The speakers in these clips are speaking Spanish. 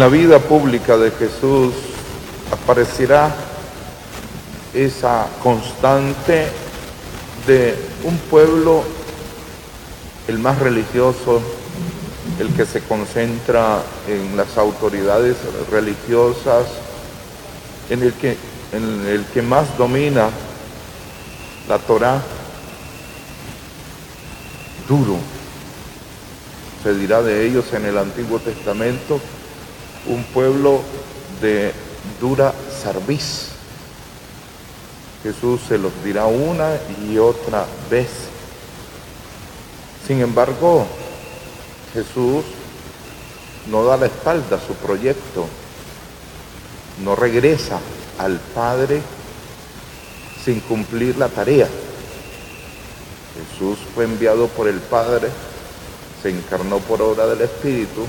En la vida pública de Jesús aparecerá esa constante de un pueblo, el más religioso, el que se concentra en las autoridades religiosas, en el que, en el que más domina la Torah, duro. Se dirá de ellos en el Antiguo Testamento, un pueblo de dura cerviz. Jesús se los dirá una y otra vez. Sin embargo, Jesús no da la espalda a su proyecto, no regresa al Padre sin cumplir la tarea. Jesús fue enviado por el Padre, se encarnó por obra del Espíritu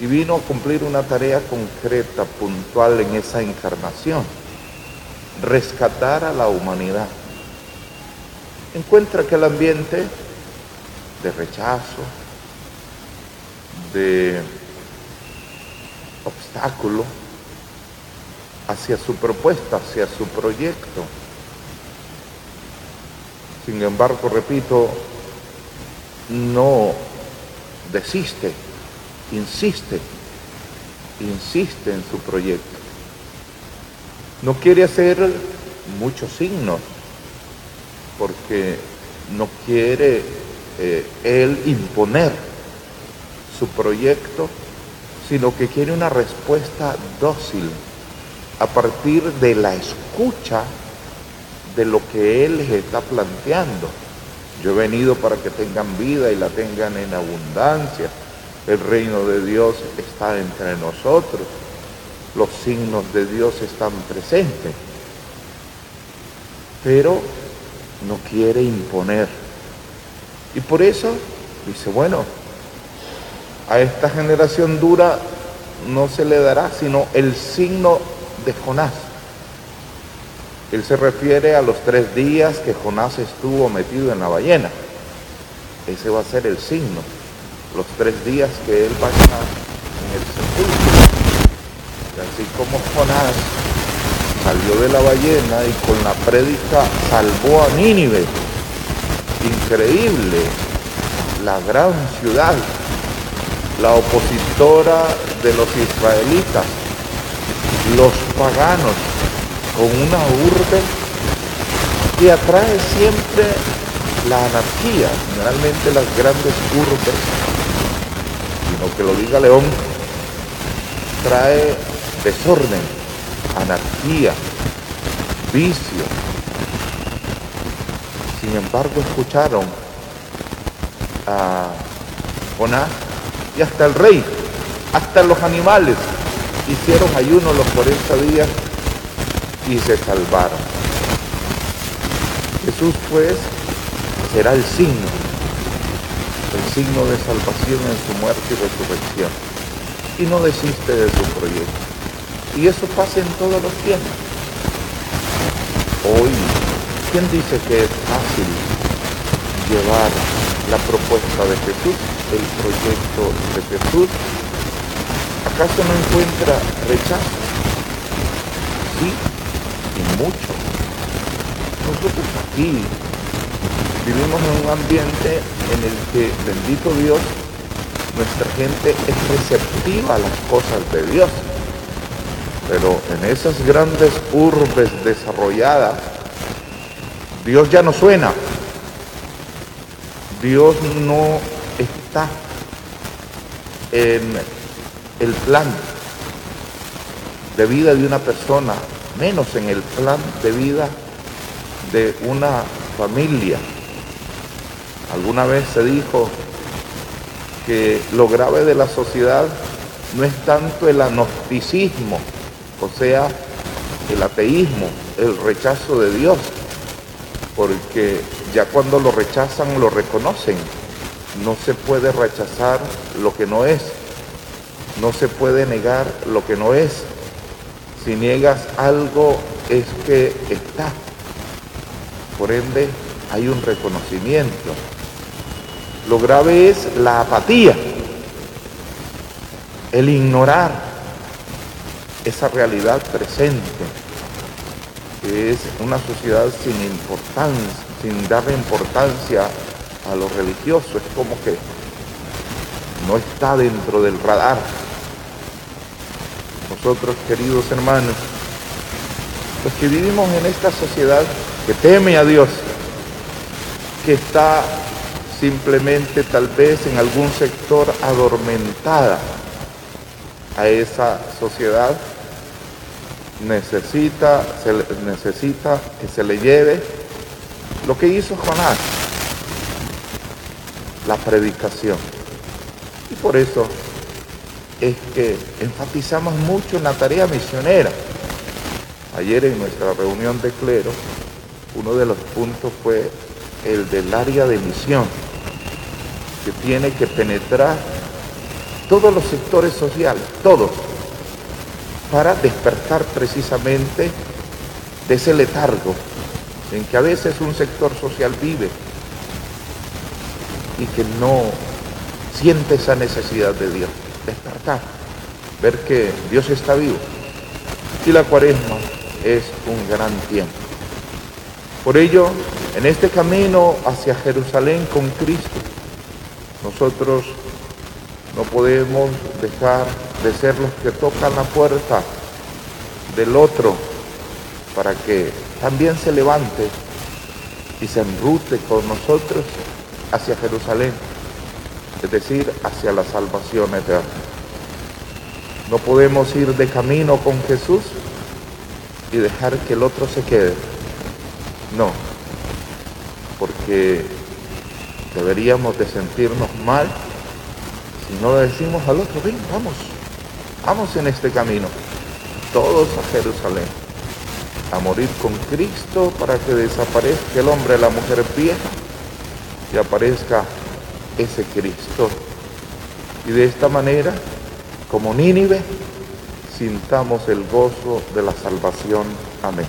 y vino a cumplir una tarea concreta, puntual en esa encarnación, rescatar a la humanidad. Encuentra que el ambiente de rechazo, de obstáculo hacia su propuesta, hacia su proyecto. Sin embargo, repito, no desiste, insiste, insiste en su proyecto. No quiere hacer muchos signos porque no quiere eh, él imponer su proyecto, sino que quiere una respuesta dócil a partir de la escucha de lo que Él les está planteando. Yo he venido para que tengan vida y la tengan en abundancia. El reino de Dios está entre nosotros. Los signos de Dios están presentes. Pero no quiere imponer. Y por eso dice, bueno, a esta generación dura no se le dará sino el signo de Jonás. Él se refiere a los tres días que Jonás estuvo metido en la ballena. Ese va a ser el signo. Los tres días que él estar en el sepulcro. Y así como Jonás salió de la ballena y con la prédica salvó a Nínive increíble, la gran ciudad, la opositora de los israelitas, los paganos, con una urbe que atrae siempre la anarquía, generalmente las grandes urbes, sino que lo diga León, trae desorden, anarquía, vicio, sin embargo, escucharon a Jonás y hasta el rey, hasta los animales, hicieron ayuno los 40 días y se salvaron. Jesús pues será el signo, el signo de salvación en su muerte y resurrección. Y no desiste de su proyecto. Y eso pasa en todos los tiempos. Hoy ¿Quién dice que es fácil llevar la propuesta de Jesús, el proyecto de Jesús? ¿Acaso no encuentra rechazo? Sí, y mucho. Nosotros aquí vivimos en un ambiente en el que, bendito Dios, nuestra gente es receptiva a las cosas de Dios. Pero en esas grandes urbes desarrolladas, Dios ya no suena. Dios no está en el plan de vida de una persona, menos en el plan de vida de una familia. Alguna vez se dijo que lo grave de la sociedad no es tanto el agnosticismo, o sea, el ateísmo, el rechazo de Dios, porque ya cuando lo rechazan lo reconocen. No se puede rechazar lo que no es. No se puede negar lo que no es. Si niegas algo es que está. Por ende, hay un reconocimiento. Lo grave es la apatía. el ignorar esa realidad presente, que es una sociedad sin importancia, sin darle importancia a lo religioso, es como que no está dentro del radar. Nosotros, queridos hermanos, los que vivimos en esta sociedad que teme a Dios, que está simplemente tal vez en algún sector adormentada a esa sociedad, necesita, necesita que se le lleve lo que hizo Jonás, la predicación. Y por eso es que enfatizamos mucho en la tarea misionera. Ayer en nuestra reunión de clero, uno de los puntos fue el del área de misión, que tiene que penetrar todos los sectores sociales, todos, para despertar precisamente de ese letargo en que a veces un sector social vive y que no siente esa necesidad de Dios, despertar, ver que Dios está vivo. Y la cuaresma es un gran tiempo. Por ello, en este camino hacia Jerusalén con Cristo, nosotros no podemos dejar de ser los que tocan la puerta del otro para que también se levante y se enrute con nosotros hacia Jerusalén, es decir, hacia la salvación eterna. No podemos ir de camino con Jesús y dejar que el otro se quede. No, porque deberíamos de sentirnos mal si no le decimos al otro, ven, vamos, vamos en este camino, todos a Jerusalén, a morir con Cristo para que desaparezca el hombre, la mujer vieja y aparezca ese Cristo. Y de esta manera, como Nínive, sintamos el gozo de la salvación. Amén.